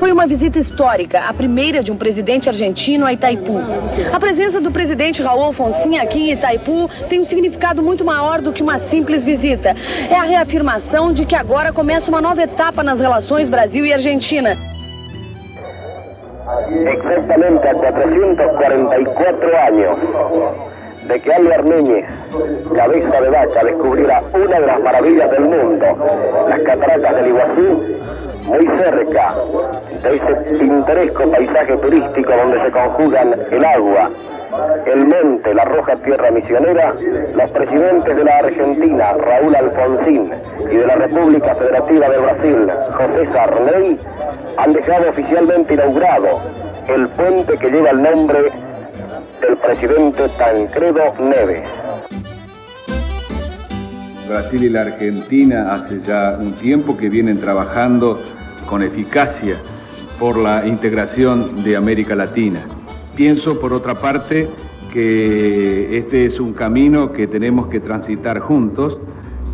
Foi uma visita histórica, a primeira de um presidente argentino a Itaipu. A presença do presidente Raul Alfonsin aqui em Itaipu tem um significado muito maior do que uma simples visita. É a reafirmação de que agora começa uma nova etapa nas relações Brasil e Argentina. Exactamente a 444 años de que Albert Núñez, cabeza de vaca, descubriera una de las maravillas del mundo, las cataratas del Iguazú, muy cerca de ese pintoresco paisaje turístico donde se conjugan el agua, el monte, la roja tierra misionera, los presidentes de la Argentina, Raúl Alfonsín, y de la República Federativa de Brasil, José Sarney, han dejado oficialmente inaugurado el puente que lleva el nombre del presidente Tancredo Neves. Brasil y la Argentina hace ya un tiempo que vienen trabajando con eficacia por la integración de América Latina. Pienso, por otra parte, que este es un camino que tenemos que transitar juntos,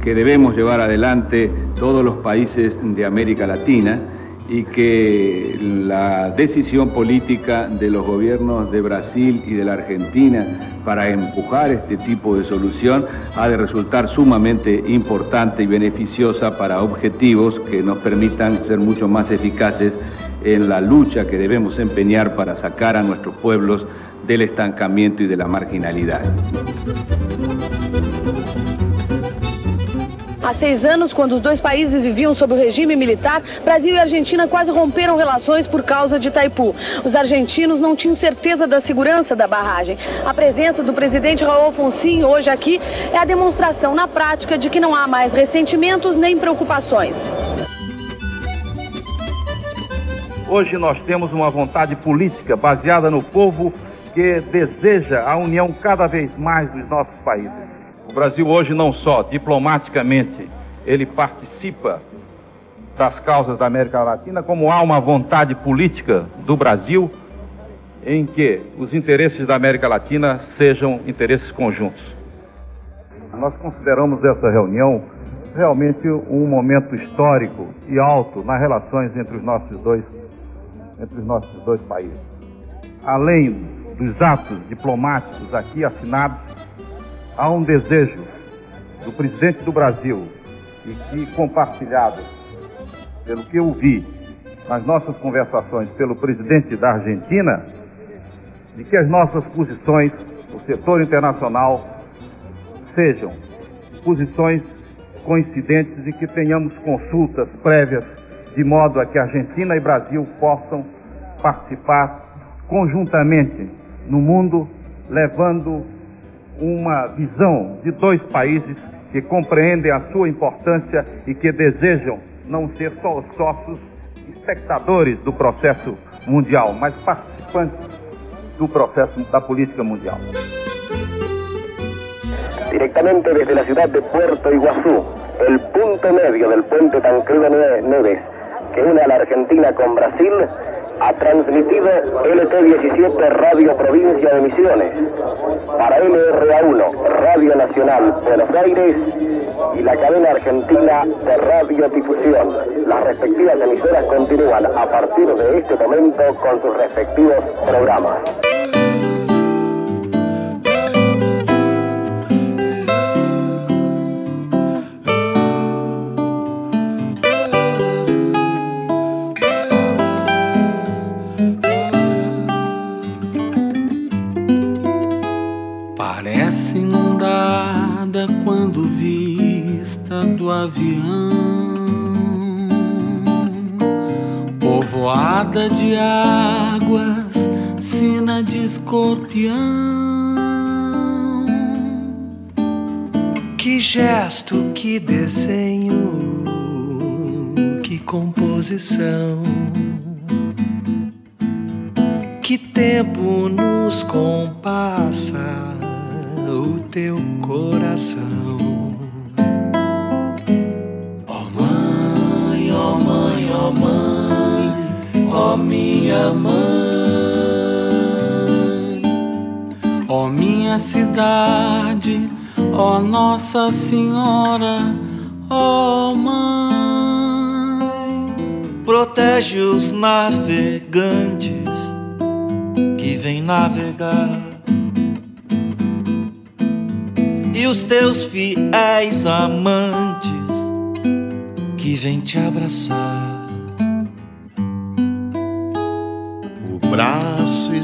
que debemos llevar adelante todos los países de América Latina y que la decisión política de los gobiernos de Brasil y de la Argentina para empujar este tipo de solución ha de resultar sumamente importante y beneficiosa para objetivos que nos permitan ser mucho más eficaces en la lucha que debemos empeñar para sacar a nuestros pueblos del estancamiento y de la marginalidad. Há seis anos, quando os dois países viviam sob o regime militar, Brasil e Argentina quase romperam relações por causa de Itaipu. Os argentinos não tinham certeza da segurança da barragem. A presença do presidente Raul Alfonsin hoje aqui é a demonstração na prática de que não há mais ressentimentos nem preocupações. Hoje nós temos uma vontade política baseada no povo que deseja a união cada vez mais dos nossos países. O Brasil hoje não só diplomaticamente ele participa das causas da América Latina, como há uma vontade política do Brasil em que os interesses da América Latina sejam interesses conjuntos. Nós consideramos essa reunião realmente um momento histórico e alto nas relações entre os nossos dois, entre os nossos dois países. Além dos atos diplomáticos aqui assinados, há um desejo do presidente do Brasil e que compartilhado pelo que eu vi nas nossas conversações pelo presidente da Argentina, de que as nossas posições no setor internacional sejam posições coincidentes e que tenhamos consultas prévias de modo a que Argentina e Brasil possam participar conjuntamente no mundo, levando uma visão de dois países que compreendem a sua importância e que desejam não ser só os sócios espectadores do processo mundial, mas participantes do processo da política mundial. Directamente desde la ciudad de Puerto Iguazú, el punto medio del puente Tancredo Neves, que une a la Argentina con Brasil, ha transmitido LT17 Radio Provincia de Misiones para LRA1 Radio Nacional Buenos Aires y la cadena argentina de radiodifusión. Las respectivas emisoras continúan a partir de este momento con sus respectivos programas. Quando vista do avião, povoada de águas, sina de escorpião. Que gesto, que desenho, que composição. Que tempo nos compassa o teu coração. Ó minha mãe, ó minha cidade, ó Nossa Senhora, ó mãe. protege os navegantes que vêm navegar. E os teus fiéis amantes que vêm te abraçar.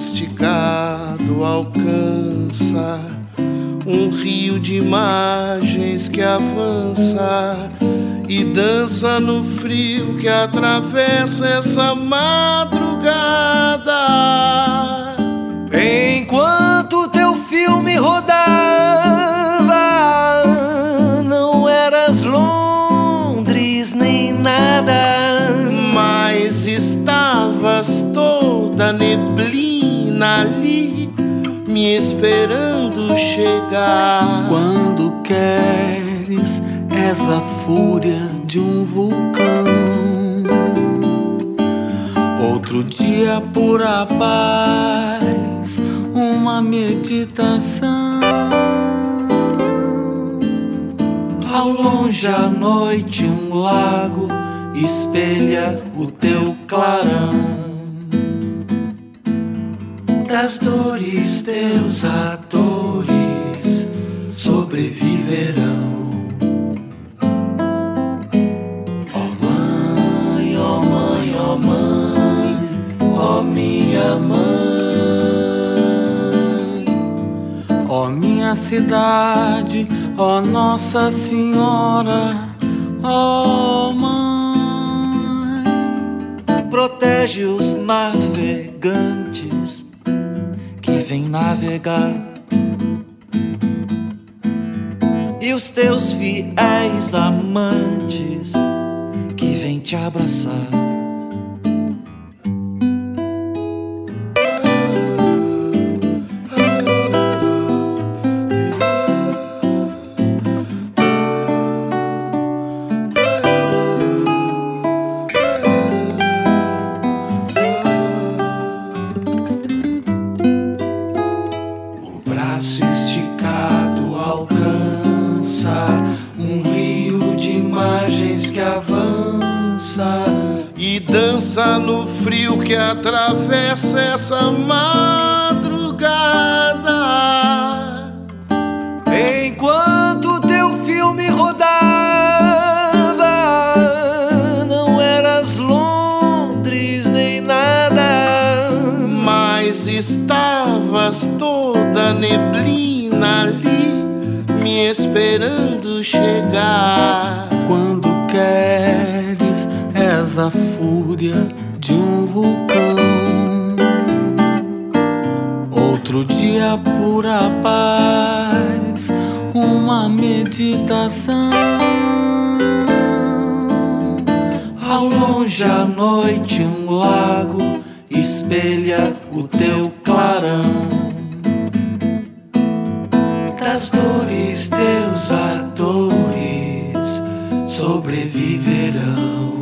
Braço esticado alcança um rio de imagens que avança e dança no frio que atravessa essa madrugada. Enquanto esperando chegar. Quando queres és a fúria de um vulcão. Outro dia pura paz, uma meditação. Ao longe à noite um lago espelha o teu clarão. Das dores teus atores sobreviverão. minha mãe, ó minha cidade, ó Nossa Senhora, ó mãe, protege os navegantes que vêm navegar. E os teus fiéis amantes que vêm te abraçar. Atravessa essa madrugada. Enquanto teu filme rodava, não eras Londres nem nada, mas estavas toda neblina ali, me esperando chegar. Quando queres, és a fúria de um vulcão. Outro dia pura paz, uma meditação. Ao longe à noite um lago espelha o teu clarão. Das dores teus atores sobreviverão.